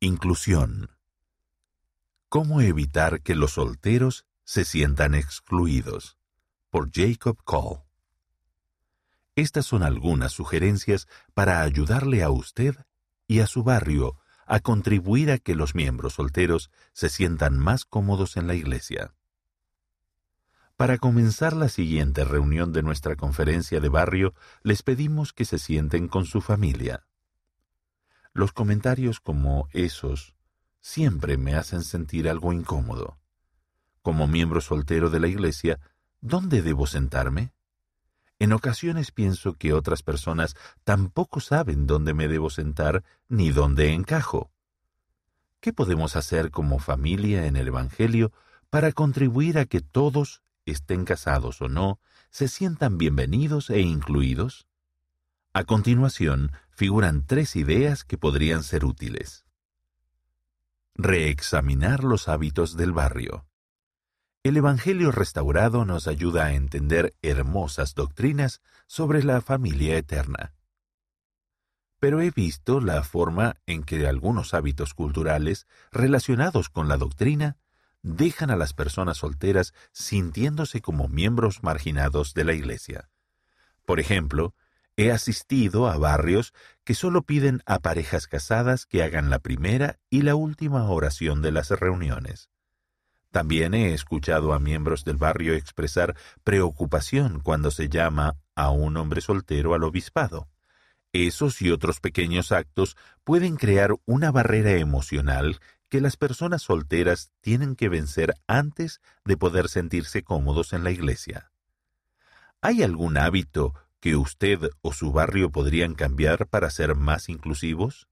Inclusión. ¿Cómo evitar que los solteros se sientan excluidos? Por Jacob Cole. Estas son algunas sugerencias para ayudarle a usted y a su barrio a contribuir a que los miembros solteros se sientan más cómodos en la iglesia. Para comenzar la siguiente reunión de nuestra conferencia de barrio, les pedimos que se sienten con su familia. Los comentarios como esos siempre me hacen sentir algo incómodo. Como miembro soltero de la iglesia, ¿dónde debo sentarme? En ocasiones pienso que otras personas tampoco saben dónde me debo sentar ni dónde encajo. ¿Qué podemos hacer como familia en el Evangelio para contribuir a que todos, estén casados o no, se sientan bienvenidos e incluidos? A continuación, figuran tres ideas que podrían ser útiles. Reexaminar los hábitos del barrio. El Evangelio restaurado nos ayuda a entender hermosas doctrinas sobre la familia eterna. Pero he visto la forma en que algunos hábitos culturales relacionados con la doctrina dejan a las personas solteras sintiéndose como miembros marginados de la Iglesia. Por ejemplo, He asistido a barrios que solo piden a parejas casadas que hagan la primera y la última oración de las reuniones. También he escuchado a miembros del barrio expresar preocupación cuando se llama a un hombre soltero al obispado. Esos y otros pequeños actos pueden crear una barrera emocional que las personas solteras tienen que vencer antes de poder sentirse cómodos en la iglesia. ¿Hay algún hábito que usted o su barrio podrían cambiar para ser más inclusivos?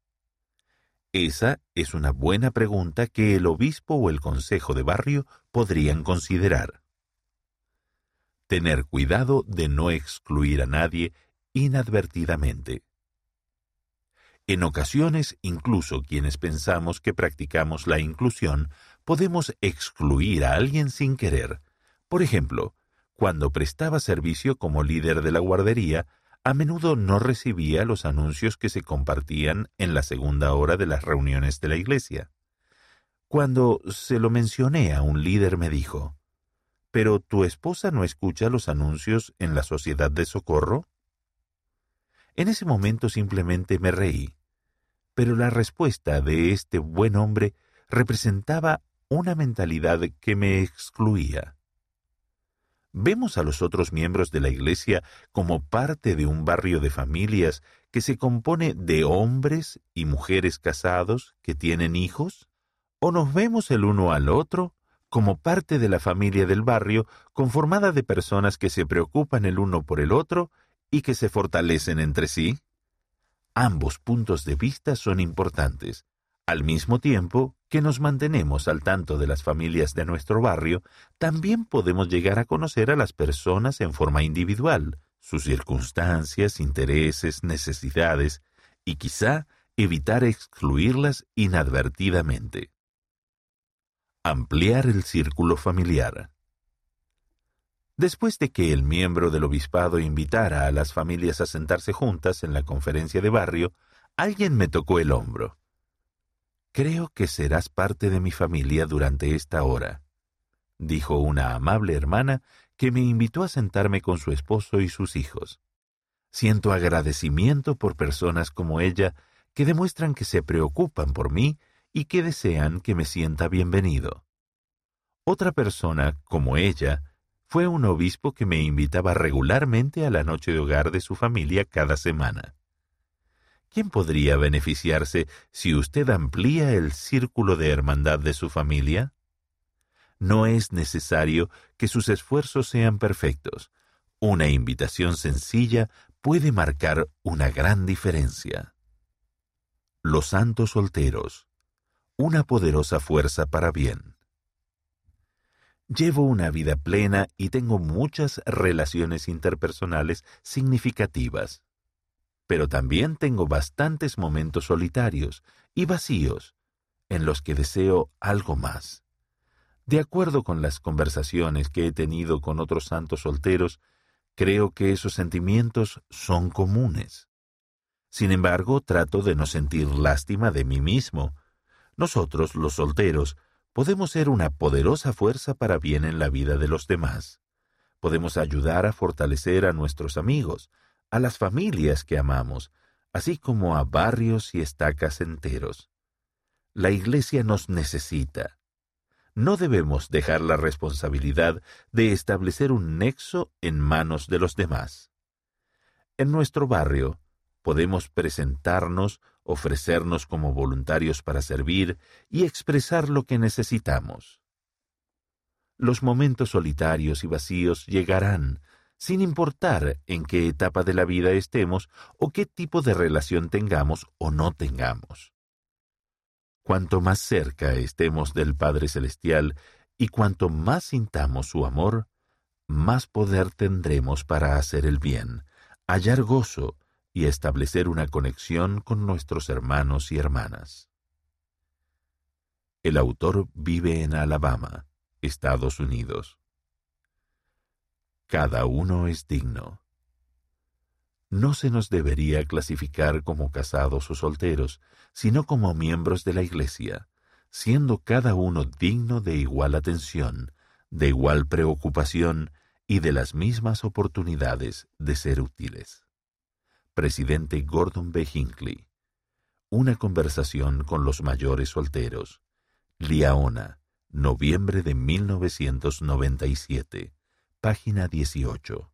Esa es una buena pregunta que el obispo o el consejo de barrio podrían considerar. Tener cuidado de no excluir a nadie inadvertidamente. En ocasiones, incluso quienes pensamos que practicamos la inclusión, podemos excluir a alguien sin querer. Por ejemplo, cuando prestaba servicio como líder de la guardería, a menudo no recibía los anuncios que se compartían en la segunda hora de las reuniones de la iglesia. Cuando se lo mencioné a un líder me dijo, ¿Pero tu esposa no escucha los anuncios en la sociedad de socorro? En ese momento simplemente me reí, pero la respuesta de este buen hombre representaba una mentalidad que me excluía. Vemos a los otros miembros de la Iglesia como parte de un barrio de familias que se compone de hombres y mujeres casados que tienen hijos, o nos vemos el uno al otro como parte de la familia del barrio conformada de personas que se preocupan el uno por el otro y que se fortalecen entre sí. Ambos puntos de vista son importantes, al mismo tiempo que nos mantenemos al tanto de las familias de nuestro barrio, también podemos llegar a conocer a las personas en forma individual, sus circunstancias, intereses, necesidades, y quizá evitar excluirlas inadvertidamente. Ampliar el círculo familiar. Después de que el miembro del obispado invitara a las familias a sentarse juntas en la conferencia de barrio, alguien me tocó el hombro. Creo que serás parte de mi familia durante esta hora, dijo una amable hermana que me invitó a sentarme con su esposo y sus hijos. Siento agradecimiento por personas como ella que demuestran que se preocupan por mí y que desean que me sienta bienvenido. Otra persona, como ella, fue un obispo que me invitaba regularmente a la noche de hogar de su familia cada semana. ¿Quién podría beneficiarse si usted amplía el círculo de hermandad de su familia? No es necesario que sus esfuerzos sean perfectos. Una invitación sencilla puede marcar una gran diferencia. Los santos solteros. Una poderosa fuerza para bien. Llevo una vida plena y tengo muchas relaciones interpersonales significativas pero también tengo bastantes momentos solitarios y vacíos en los que deseo algo más. De acuerdo con las conversaciones que he tenido con otros santos solteros, creo que esos sentimientos son comunes. Sin embargo, trato de no sentir lástima de mí mismo, Nosotros, los solteros, podemos ser una poderosa fuerza para bien en la vida de los demás. Podemos ayudar a fortalecer a nuestros amigos, a las familias que amamos, así como a barrios y estacas enteros. La Iglesia nos necesita. No debemos dejar la responsabilidad de establecer un nexo en manos de los demás. En nuestro barrio podemos presentarnos, ofrecernos como voluntarios para servir y expresar lo que necesitamos. Los momentos solitarios y vacíos llegarán, sin importar en qué etapa de la vida estemos o qué tipo de relación tengamos o no tengamos. Cuanto más cerca estemos del Padre Celestial y cuanto más sintamos su amor, más poder tendremos para hacer el bien, hallar gozo y establecer una conexión con nuestros hermanos y hermanas. El autor vive en Alabama, Estados Unidos. Cada uno es digno. No se nos debería clasificar como casados o solteros, sino como miembros de la Iglesia, siendo cada uno digno de igual atención, de igual preocupación y de las mismas oportunidades de ser útiles. Presidente Gordon B. Hinckley. Una conversación con los mayores solteros. Liaona, noviembre de 1997 página 18.